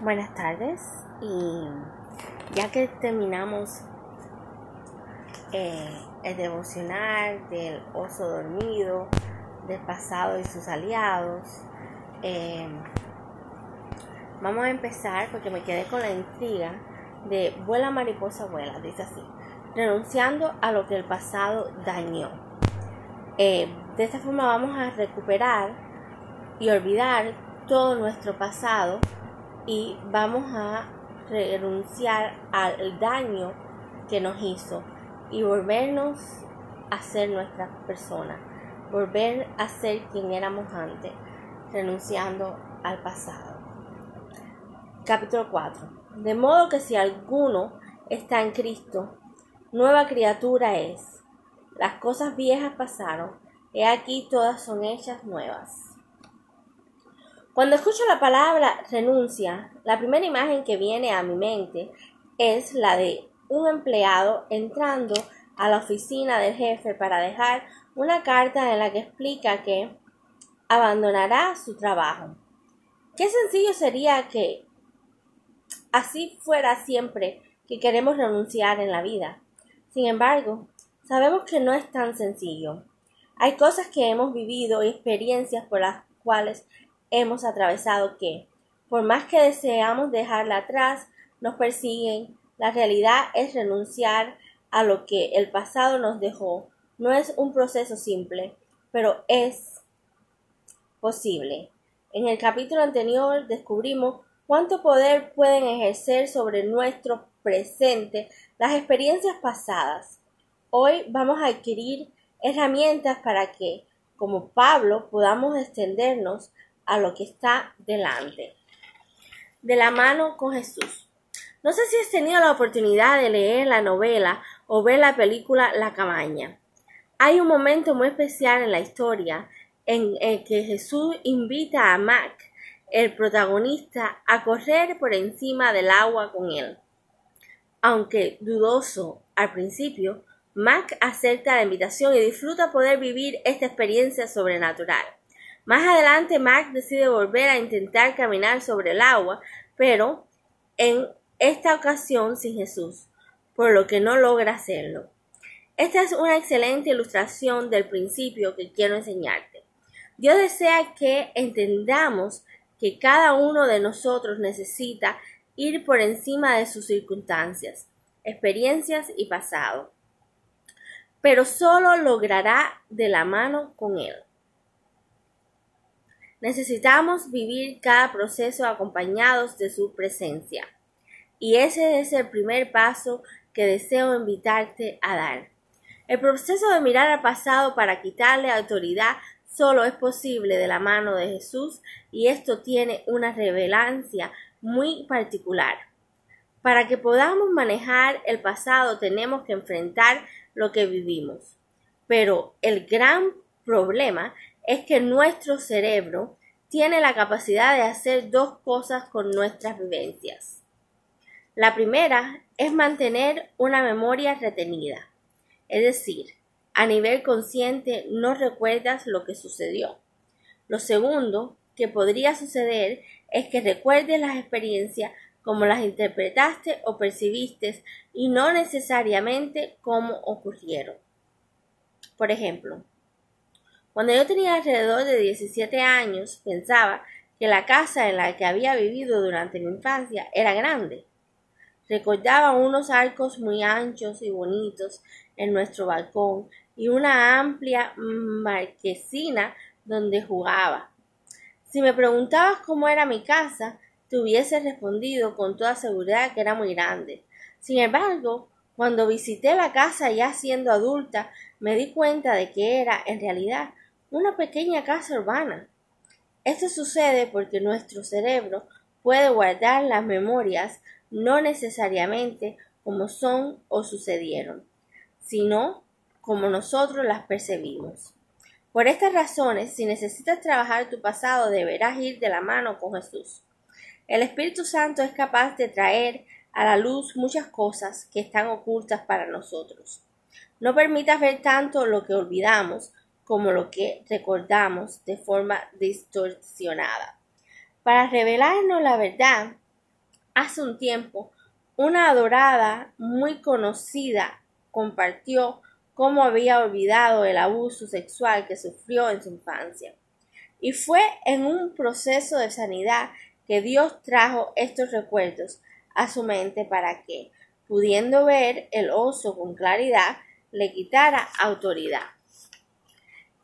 Buenas tardes y ya que terminamos eh, el devocional del oso dormido, del pasado y sus aliados, eh, vamos a empezar porque me quedé con la intriga de vuela mariposa vuela, dice así, renunciando a lo que el pasado dañó. Eh, de esta forma vamos a recuperar y olvidar todo nuestro pasado y vamos a renunciar al daño que nos hizo y volvernos a ser nuestra persona, volver a ser quien éramos antes, renunciando al pasado. Capítulo 4. De modo que si alguno está en Cristo, nueva criatura es. Las cosas viejas pasaron, he aquí todas son hechas nuevas. Cuando escucho la palabra renuncia, la primera imagen que viene a mi mente es la de un empleado entrando a la oficina del jefe para dejar una carta en la que explica que abandonará su trabajo. Qué sencillo sería que así fuera siempre que queremos renunciar en la vida. Sin embargo, sabemos que no es tan sencillo. Hay cosas que hemos vivido y experiencias por las cuales hemos atravesado que, por más que deseamos dejarla atrás, nos persiguen. La realidad es renunciar a lo que el pasado nos dejó. No es un proceso simple, pero es posible. En el capítulo anterior descubrimos cuánto poder pueden ejercer sobre nuestro presente las experiencias pasadas. Hoy vamos a adquirir herramientas para que, como Pablo, podamos extendernos a lo que está delante. De la mano con Jesús. No sé si has tenido la oportunidad de leer la novela o ver la película La cabaña. Hay un momento muy especial en la historia en el que Jesús invita a Mac, el protagonista, a correr por encima del agua con él. Aunque dudoso al principio, Mac acepta la invitación y disfruta poder vivir esta experiencia sobrenatural. Más adelante Mac decide volver a intentar caminar sobre el agua, pero en esta ocasión sin Jesús, por lo que no logra hacerlo. Esta es una excelente ilustración del principio que quiero enseñarte. Dios desea que entendamos que cada uno de nosotros necesita ir por encima de sus circunstancias, experiencias y pasado, pero solo logrará de la mano con Él. Necesitamos vivir cada proceso acompañados de su presencia. Y ese es el primer paso que deseo invitarte a dar. El proceso de mirar al pasado para quitarle autoridad solo es posible de la mano de Jesús y esto tiene una revelancia muy particular. Para que podamos manejar el pasado tenemos que enfrentar lo que vivimos. Pero el gran problema es que nuestro cerebro tiene la capacidad de hacer dos cosas con nuestras vivencias. La primera es mantener una memoria retenida, es decir, a nivel consciente no recuerdas lo que sucedió. Lo segundo que podría suceder es que recuerdes las experiencias como las interpretaste o percibiste y no necesariamente cómo ocurrieron. Por ejemplo, cuando yo tenía alrededor de 17 años, pensaba que la casa en la que había vivido durante mi infancia era grande. Recordaba unos arcos muy anchos y bonitos en nuestro balcón y una amplia marquesina donde jugaba. Si me preguntabas cómo era mi casa, te hubiese respondido con toda seguridad que era muy grande. Sin embargo, cuando visité la casa ya siendo adulta, me di cuenta de que era, en realidad, una pequeña casa urbana. Esto sucede porque nuestro cerebro puede guardar las memorias no necesariamente como son o sucedieron, sino como nosotros las percibimos. Por estas razones, si necesitas trabajar tu pasado, deberás ir de la mano con Jesús. El Espíritu Santo es capaz de traer a la luz muchas cosas que están ocultas para nosotros. No permitas ver tanto lo que olvidamos como lo que recordamos de forma distorsionada. Para revelarnos la verdad, hace un tiempo, una adorada muy conocida compartió cómo había olvidado el abuso sexual que sufrió en su infancia. Y fue en un proceso de sanidad que Dios trajo estos recuerdos a su mente para que, pudiendo ver el oso con claridad, le quitara autoridad.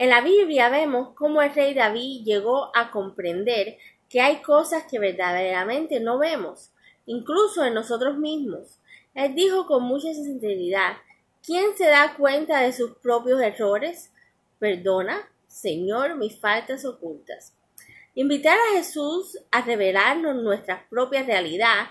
En la Biblia vemos cómo el rey David llegó a comprender que hay cosas que verdaderamente no vemos, incluso en nosotros mismos. Él dijo con mucha sinceridad, ¿quién se da cuenta de sus propios errores? Perdona, Señor, mis faltas ocultas. Invitar a Jesús a revelarnos nuestra propia realidad,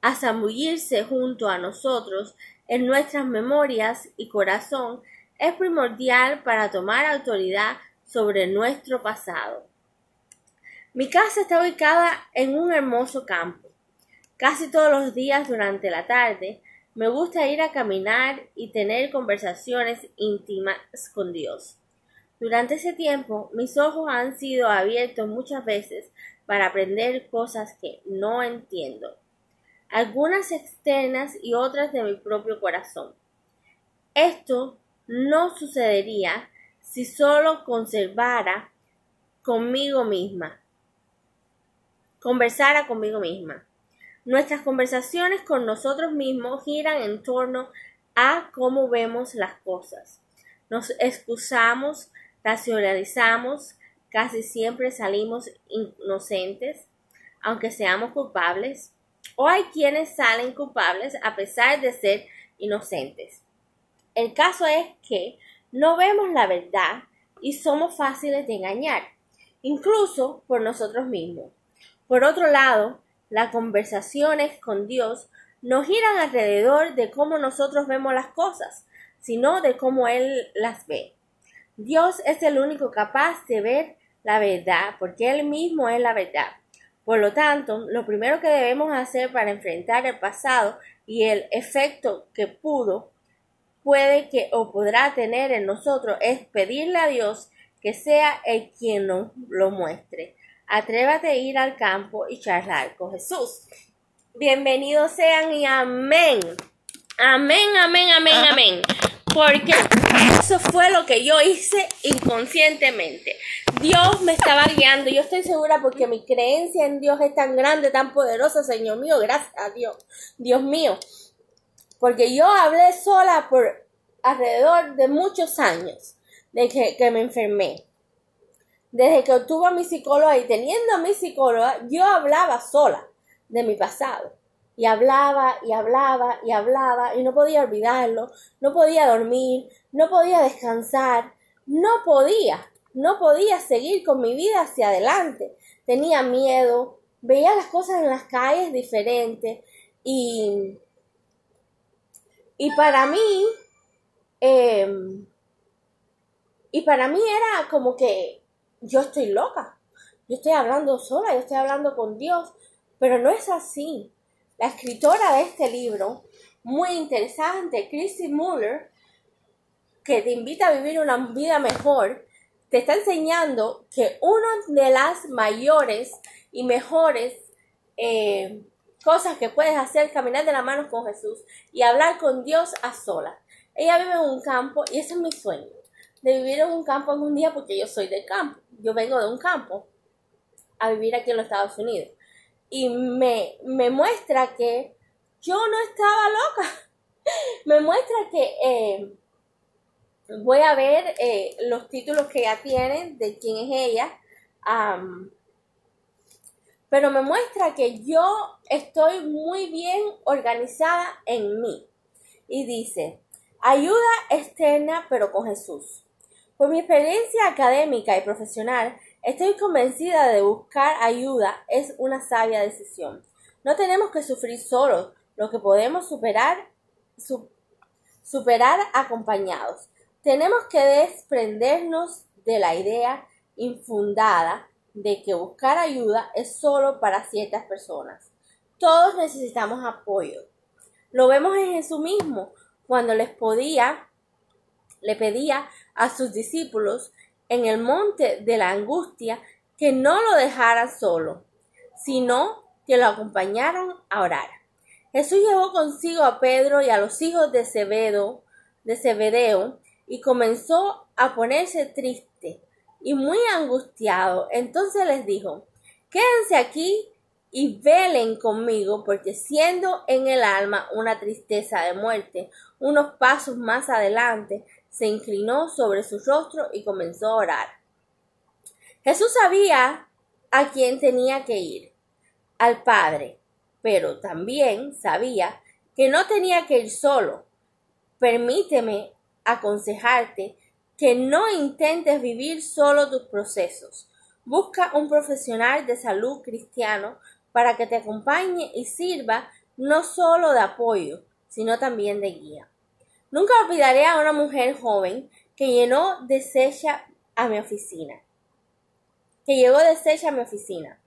a zambullirse junto a nosotros en nuestras memorias y corazón, es primordial para tomar autoridad sobre nuestro pasado. Mi casa está ubicada en un hermoso campo. Casi todos los días durante la tarde me gusta ir a caminar y tener conversaciones íntimas con Dios. Durante ese tiempo mis ojos han sido abiertos muchas veces para aprender cosas que no entiendo, algunas externas y otras de mi propio corazón. Esto no sucedería si solo conservara conmigo misma conversara conmigo misma. Nuestras conversaciones con nosotros mismos giran en torno a cómo vemos las cosas. Nos excusamos, racionalizamos, casi siempre salimos inocentes, aunque seamos culpables, o hay quienes salen culpables a pesar de ser inocentes. El caso es que no vemos la verdad y somos fáciles de engañar, incluso por nosotros mismos. Por otro lado, las conversaciones con Dios no giran alrededor de cómo nosotros vemos las cosas, sino de cómo Él las ve. Dios es el único capaz de ver la verdad, porque Él mismo es la verdad. Por lo tanto, lo primero que debemos hacer para enfrentar el pasado y el efecto que pudo, puede que o podrá tener en nosotros es pedirle a Dios que sea el quien nos lo muestre. Atrévate a ir al campo y charlar con Jesús. Bienvenidos sean y amén. Amén, amén, amén, amén. Porque eso fue lo que yo hice inconscientemente. Dios me estaba guiando. Yo estoy segura porque mi creencia en Dios es tan grande, tan poderosa, Señor mío. Gracias a Dios. Dios mío. Porque yo hablé sola por alrededor de muchos años de que, que me enfermé desde que obtuve a mi psicóloga y teniendo a mi psicóloga, yo hablaba sola de mi pasado. Y hablaba y hablaba y hablaba y no podía olvidarlo, no podía dormir, no podía descansar, no podía, no podía seguir con mi vida hacia adelante. Tenía miedo, veía las cosas en las calles diferentes y, y para mí, em, y para mí era como que yo estoy loca, yo estoy hablando sola, yo estoy hablando con Dios, pero no es así. La escritora de este libro, muy interesante, Chrissy Muller, que te invita a vivir una vida mejor, te está enseñando que una de las mayores y mejores eh, cosas que puedes hacer caminar de la mano con Jesús y hablar con Dios a solas. Ella vive en un campo y ese es mi sueño, de vivir en un campo un día porque yo soy del campo yo vengo de un campo a vivir aquí en los Estados Unidos. Y me, me muestra que yo no estaba loca. me muestra que eh, voy a ver eh, los títulos que ella tiene, de quién es ella. Pero me muestra que yo estoy muy bien organizada en mí. Y dice, ayuda externa pero con Jesús. Por mi experiencia académica y profesional, estoy convencida de buscar ayuda es una sabia decisión. No tenemos que sufrir solos, lo que podemos superar, superar acompañados. Tenemos que desprendernos de la idea infundada de que buscar ayuda es solo para ciertas personas. Todos necesitamos apoyo. Lo vemos en Jesús mismo, cuando les podía le pedía a sus discípulos en el monte de la angustia que no lo dejaran solo, sino que lo acompañaran a orar. Jesús llevó consigo a Pedro y a los hijos de Zebedeo, de Zebedeo y comenzó a ponerse triste y muy angustiado. Entonces les dijo, quédense aquí y velen conmigo, porque siendo en el alma una tristeza de muerte, unos pasos más adelante, se inclinó sobre su rostro y comenzó a orar. Jesús sabía a quién tenía que ir, al Padre, pero también sabía que no tenía que ir solo. Permíteme aconsejarte que no intentes vivir solo tus procesos. Busca un profesional de salud cristiano para que te acompañe y sirva no solo de apoyo, sino también de guía. Nunca olvidaré a una mujer joven que llenó deshecha a mi oficina, que llegó deshecha a mi oficina.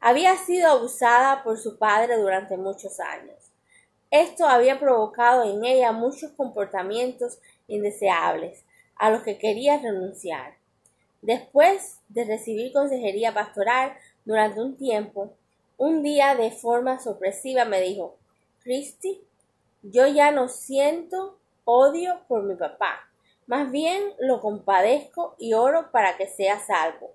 Había sido abusada por su padre durante muchos años. Esto había provocado en ella muchos comportamientos indeseables a los que quería renunciar. Después de recibir consejería pastoral durante un tiempo, un día de forma sorpresiva me dijo, Christy, yo ya no siento odio por mi papá. Más bien lo compadezco y oro para que sea salvo.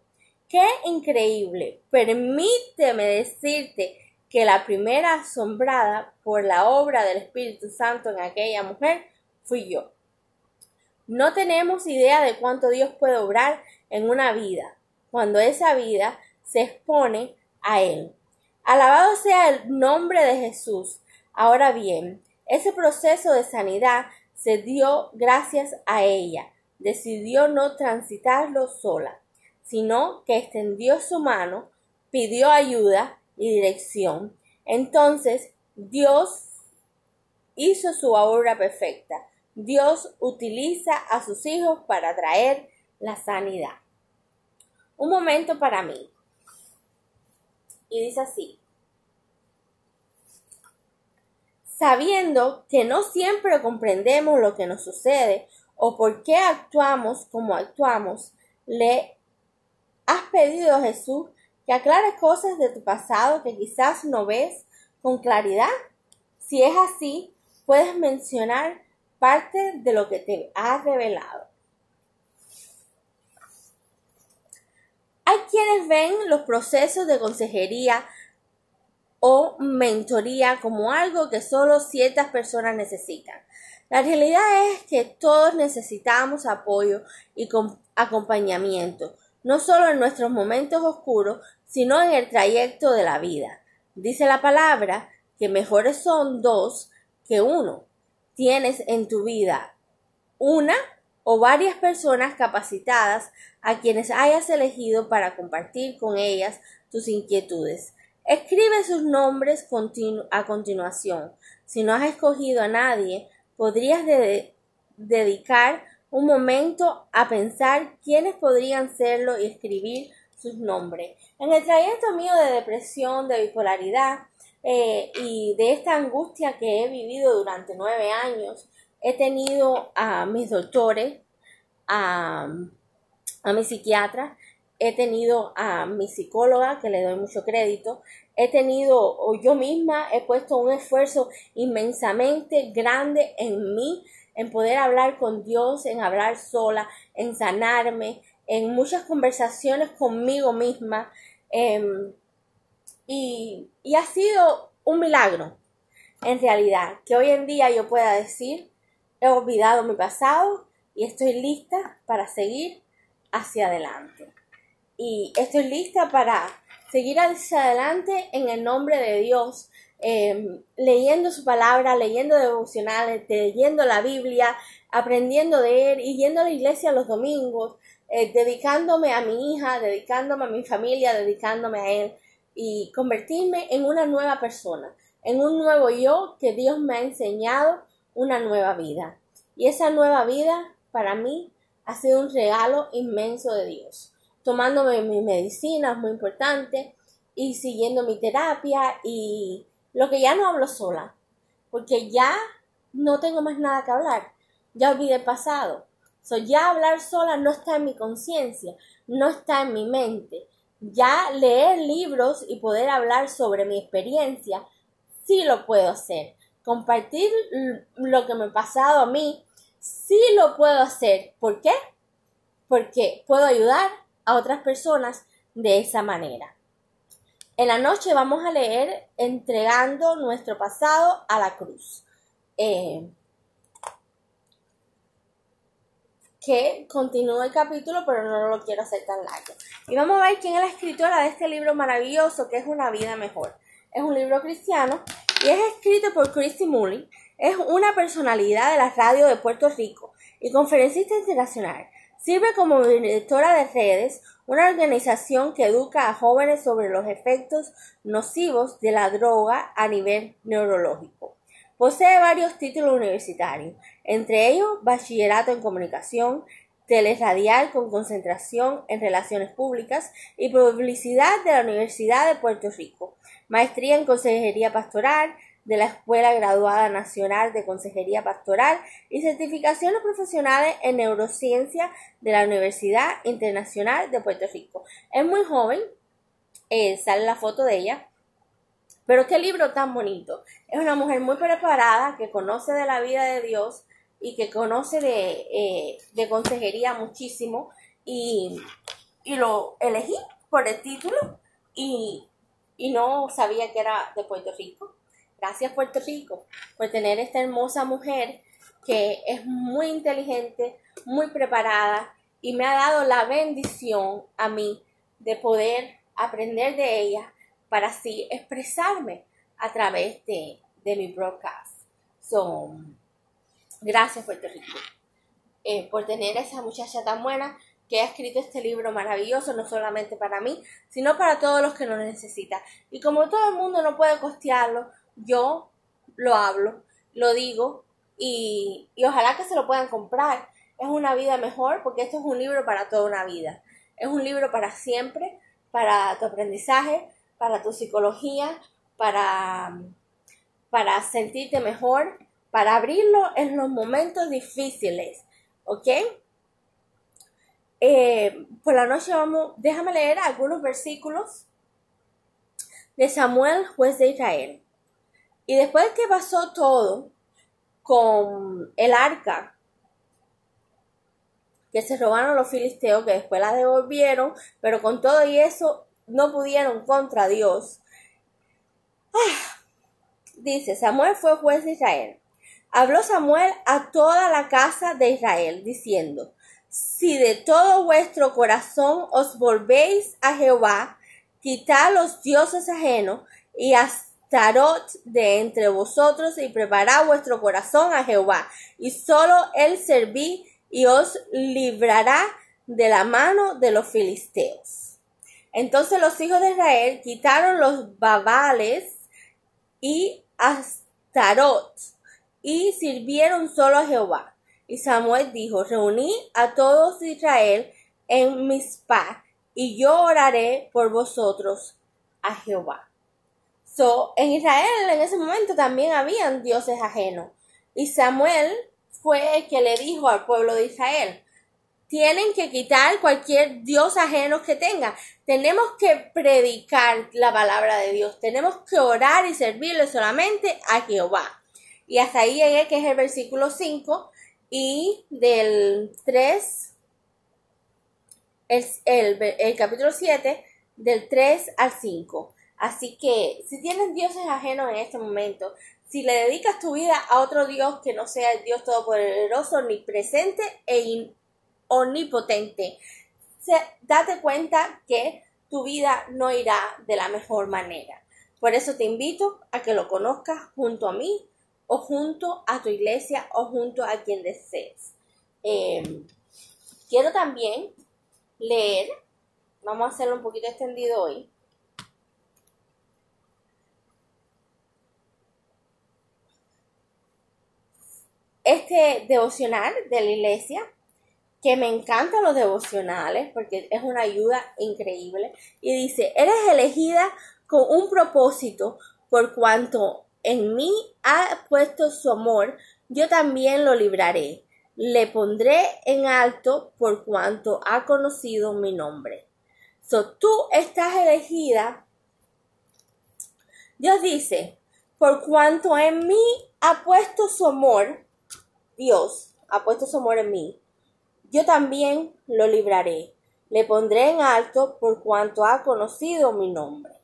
¡Qué increíble! Permíteme decirte que la primera asombrada por la obra del Espíritu Santo en aquella mujer fui yo. No tenemos idea de cuánto Dios puede obrar en una vida cuando esa vida se expone a Él. Alabado sea el nombre de Jesús. Ahora bien, ese proceso de sanidad se dio gracias a ella. Decidió no transitarlo sola, sino que extendió su mano, pidió ayuda y dirección. Entonces Dios hizo su obra perfecta. Dios utiliza a sus hijos para traer la sanidad. Un momento para mí. Y dice así, sabiendo que no siempre comprendemos lo que nos sucede o por qué actuamos como actuamos, le has pedido a Jesús que aclare cosas de tu pasado que quizás no ves con claridad. Si es así, puedes mencionar parte de lo que te ha revelado. Hay quienes ven los procesos de consejería o mentoría como algo que solo ciertas personas necesitan. La realidad es que todos necesitamos apoyo y acompañamiento, no solo en nuestros momentos oscuros, sino en el trayecto de la vida. Dice la palabra que mejores son dos que uno. Tienes en tu vida una o varias personas capacitadas a quienes hayas elegido para compartir con ellas tus inquietudes. Escribe sus nombres a continuación. Si no has escogido a nadie, podrías dedicar un momento a pensar quiénes podrían serlo y escribir sus nombres. En el trayecto mío de depresión, de bipolaridad eh, y de esta angustia que he vivido durante nueve años, he tenido a mis doctores, a, a mi psiquiatra, he tenido a mi psicóloga, que le doy mucho crédito, he tenido, o yo misma he puesto un esfuerzo inmensamente grande en mí, en poder hablar con Dios, en hablar sola, en sanarme, en muchas conversaciones conmigo misma. Em, y, y ha sido un milagro, en realidad, que hoy en día yo pueda decir, he olvidado mi pasado y estoy lista para seguir hacia adelante. Y estoy lista para seguir hacia adelante en el nombre de Dios, em, leyendo su palabra, leyendo devocionales, leyendo la Biblia, aprendiendo de Él y yendo a la iglesia los domingos, eh, dedicándome a mi hija, dedicándome a mi familia, dedicándome a Él y convertirme en una nueva persona, en un nuevo yo que Dios me ha enseñado una nueva vida. Y esa nueva vida para mí ha sido un regalo inmenso de Dios tomándome mis medicinas, muy importante, y siguiendo mi terapia y lo que ya no hablo sola, porque ya no tengo más nada que hablar, ya olvidé el pasado. So, ya hablar sola no está en mi conciencia, no está en mi mente. Ya leer libros y poder hablar sobre mi experiencia, sí lo puedo hacer. Compartir lo que me ha pasado a mí, sí lo puedo hacer. ¿Por qué? Porque puedo ayudar a otras personas de esa manera. En la noche vamos a leer entregando nuestro pasado a la cruz. Eh, que continúa el capítulo, pero no lo quiero hacer tan largo. Y vamos a ver quién es la escritora de este libro maravilloso que es Una vida mejor. Es un libro cristiano y es escrito por Christy Mullin. Es una personalidad de la radio de Puerto Rico y conferencista internacional. Sirve como directora de redes, una organización que educa a jóvenes sobre los efectos nocivos de la droga a nivel neurológico. Posee varios títulos universitarios, entre ellos bachillerato en comunicación, teleradial con concentración en relaciones públicas y publicidad de la Universidad de Puerto Rico, maestría en consejería pastoral de la Escuela Graduada Nacional de Consejería Pastoral y certificaciones profesionales en neurociencia de la Universidad Internacional de Puerto Rico. Es muy joven, eh, sale la foto de ella, pero qué libro tan bonito. Es una mujer muy preparada que conoce de la vida de Dios y que conoce de, eh, consejería muchísimo y, lo elegí por el título y, y no sabía que era de Puerto Rico. Gracias Puerto Rico por tener esta hermosa mujer que es muy inteligente, muy preparada y me ha dado la bendición a mí de poder aprender de ella para así expresarme a través de, mi broadcast. So, gracias Puerto Rico eh, por tener a esa muchacha tan buena que ha escrito este libro maravilloso, no solamente para mí, sino para todos los que lo necesitan. Y como todo el mundo no puede costearlo, yo lo hablo, lo digo y, y ojalá que se lo puedan comprar. Es una vida mejor porque esto es un libro para toda una vida. Es un libro para siempre, para tu aprendizaje, para tu psicología, para, para sentirte mejor, para abrirlo en los momentos difíciles, ¿ok? Eh, por la noche vamos, déjame leer algunos versículos de Samuel, juez de Israel. Y después que pasó todo con el arca, que se robaron los filisteos, que después la devolvieron, pero con todo y eso no pudieron contra Dios. Ah, dice, Samuel fue juez de Israel. Habló Samuel a toda la casa de Israel, diciendo, si de todo vuestro corazón os volvéis a Jehová, quitad los dioses ajenos y Astarot de entre vosotros y preparad vuestro corazón a Jehová, y solo él serví y os librará de la mano de los filisteos. Entonces los hijos de Israel quitaron los babales y Astarot y sirvieron solo a Jehová. Y Samuel dijo, reuní a todos Israel en Mizpah y yo oraré por vosotros a Jehová. So, en Israel en ese momento también habían dioses ajenos. Y Samuel fue el que le dijo al pueblo de Israel, tienen que quitar cualquier dios ajeno que tengan. Tenemos que predicar la palabra de Dios. Tenemos que orar y servirle solamente a Jehová. Y hasta ahí llegué, que es el versículo 5. Y del 3, es el, el capítulo 7, del 3 al 5. Así que si tienes dioses ajenos en este momento, si le dedicas tu vida a otro Dios que no sea el Dios Todopoderoso, ni presente e omnipotente. date cuenta que tu vida no irá de la mejor manera. Por eso te invito a que lo conozcas junto a mí o junto a tu iglesia o junto a quien desees. Em, quiero también leer, vamos a hacerlo un poquito extendido hoy. Este devocional de la iglesia que me encantan los devocionales porque es una ayuda increíble. Y dice, eres elegida con un propósito por cuanto en mí ha puesto su amor, yo también lo libraré. Le pondré en alto por cuanto ha conocido mi nombre. So, tú estás elegida. Dios dice, por cuanto en mí ha puesto su amor, Dios ha puesto su amor en mí, yo también lo libraré. Le pondré en alto por cuanto ha conocido mi nombre.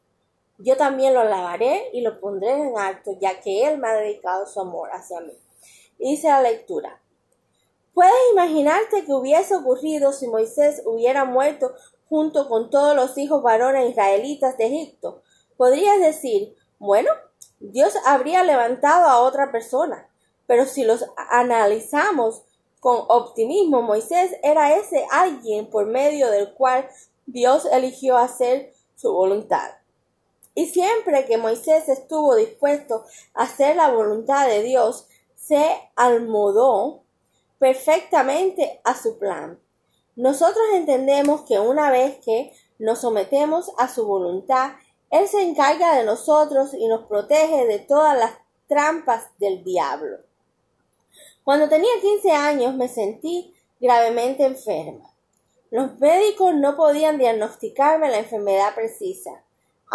Yo también lo alabaré y lo pondré en alto, ya que Él me ha dedicado su amor hacia mí. dice la lectura. ¿Puedes imaginarte que hubiese ocurrido si Moisés hubiera muerto junto con todos los hijos varones israelitas de Egipto? Podrías decir, bueno, Dios habría levantado a otra persona, pero si los analizamos con optimismo, Moisés era ese alguien por medio del cual Dios eligió hacer su voluntad. Y siempre que Moisés estuvo dispuesto a hacer la voluntad de Dios, se almodó perfectamente a su plan. Nosotros entendemos que una vez que nos sometemos a su voluntad, Él se encarga de nosotros y nos protege de todas las trampas del diablo. Cuando tenía 15 años me sentí gravemente enferma. Los médicos no podían diagnosticarme la enfermedad precisa.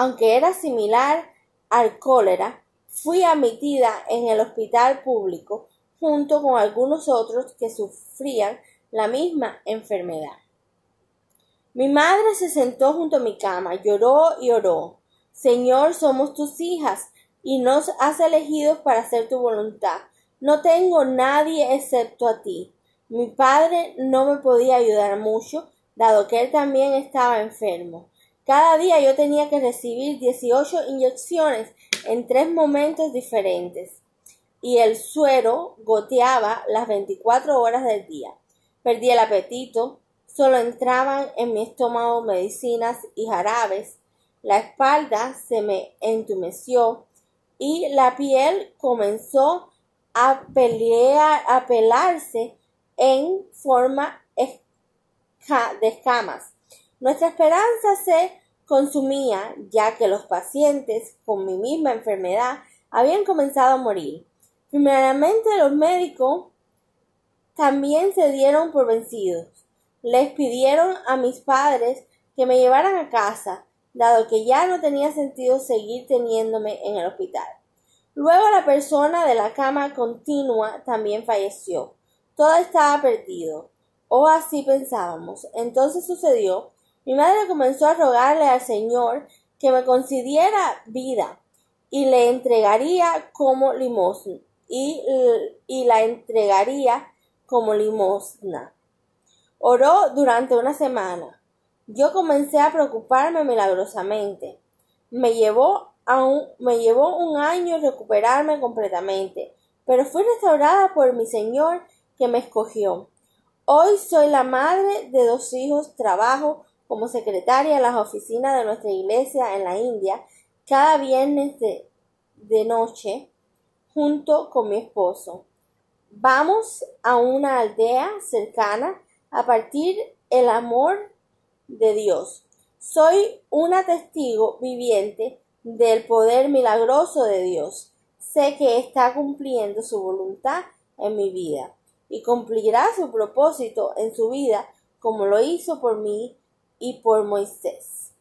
Aunque era similar al cólera, fui admitida en el hospital público junto con algunos otros que sufrían la misma enfermedad. Mi madre se sentó junto a mi cama, lloró y oró. Señor, somos tus hijas y nos has elegido para hacer tu voluntad. No tengo nadie excepto a ti. Mi padre no me podía ayudar mucho, dado que él también estaba enfermo. Cada día yo tenía que recibir 18 inyecciones en tres momentos diferentes y el suero goteaba las 24 horas del día. Perdí el apetito, solo entraban en mi estómago medicinas y jarabes, la espalda se me entumeció y la piel comenzó a, a pelarse en forma de escamas. Nuestra esperanza se consumía ya que los pacientes con mi misma enfermedad habían comenzado a morir. Primeramente los médicos también se dieron por vencidos. Les pidieron a mis padres que me llevaran a casa, dado que ya no tenía sentido seguir teniéndome en el hospital. Luego la persona de la cama continua también falleció. Todo estaba perdido. O así pensábamos. Entonces sucedió. Mi madre comenzó a rogarle al Señor que me concediera vida y le entregaría como limosna y, la entregaría como limosna. Oró durante una semana. Yo comencé a preocuparme milagrosamente. Me llevó me llevó un año recuperarme completamente, pero fui restaurada por mi Señor que me escogió. Hoy soy la madre de dos hijos, trabajo como secretaria en las oficinas de nuestra iglesia en la India cada viernes de, de noche junto con mi esposo. Vamos a una aldea cercana a partir el amor de Dios. Soy una testigo viviente del poder milagroso de Dios. Sé que está cumpliendo su voluntad en mi vida y cumplirá su propósito en su vida como lo hizo por mí y por Moisés.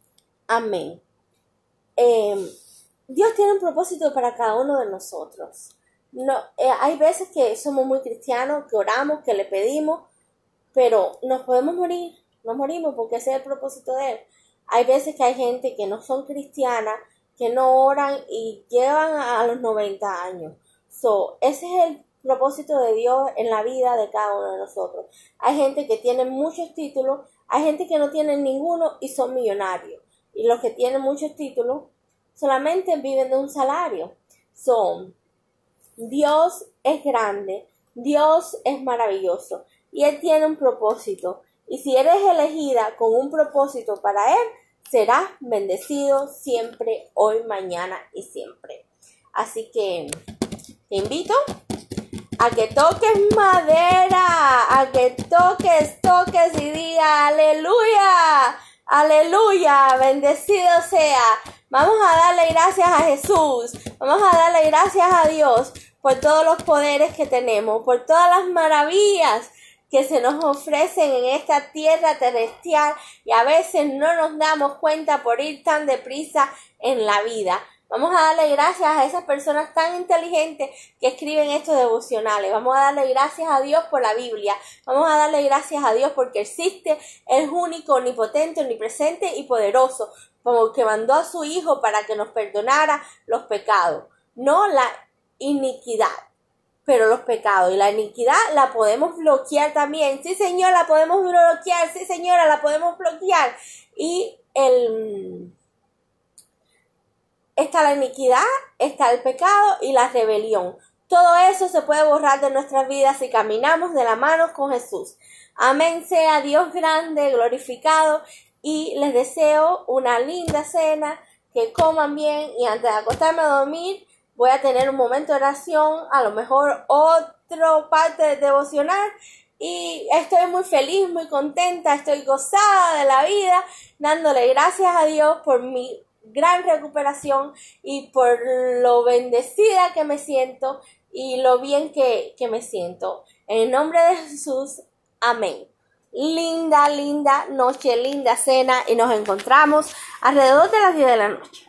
Amén. Em, Dios tiene un propósito para cada uno de nosotros. No, eh, hay veces que somos muy cristianos, que oramos, que le pedimos, pero nos podemos morir, nos morimos porque ese es el propósito de Él. Hay veces que hay gente que no son cristianas, que no oran y llevan a los 90 años. So, ese es el propósito de Dios en la vida de cada uno de nosotros. Hay gente que tiene muchos títulos, hay gente que no tiene ninguno y son millonarios. Y los que tienen muchos títulos solamente viven de un salario. Son Dios es grande, Dios es maravilloso y Él tiene un propósito. Y si eres elegida con un propósito para Él, será bendecido siempre, hoy, mañana y siempre. Así que te invito a que toques madera, que toques, toques y diga aleluya, aleluya, bendecido sea. Vamos a darle gracias a Jesús, vamos a darle gracias a Dios por todos los poderes que tenemos, por todas las maravillas que se nos ofrecen en esta tierra terrestrial y a veces no nos damos cuenta por ir tan deprisa en la vida. Vamos a darle gracias a esas personas tan inteligentes que escriben estos devocionales. Vamos a darle gracias a Dios por la Biblia. Vamos a darle gracias a Dios porque existe, es único, omnipotente, omnipresente y poderoso, como que mandó a su Hijo para que nos perdonara los pecados, no la iniquidad pero los pecados y la iniquidad la podemos bloquear también. Sí, Señor, la podemos bloquear. Sí, Señora, la podemos bloquear. Y el está la iniquidad, está el pecado y la rebelión. Todo eso se puede borrar de nuestras vidas si caminamos de la mano con Jesús. Amén sea Dios grande, glorificado y les deseo una linda cena, que coman bien y antes de acostarme a dormir voy a tener un momento de oración, a lo mejor otro parte de devocional y estoy muy feliz, muy contenta, estoy gozada de la vida, dándole gracias a Dios por mi gran recuperación y por lo bendecida que me siento y lo bien que, que me siento. En el nombre de Jesús, amén. Linda, linda noche, linda cena y nos encontramos alrededor de las 10 de la noche.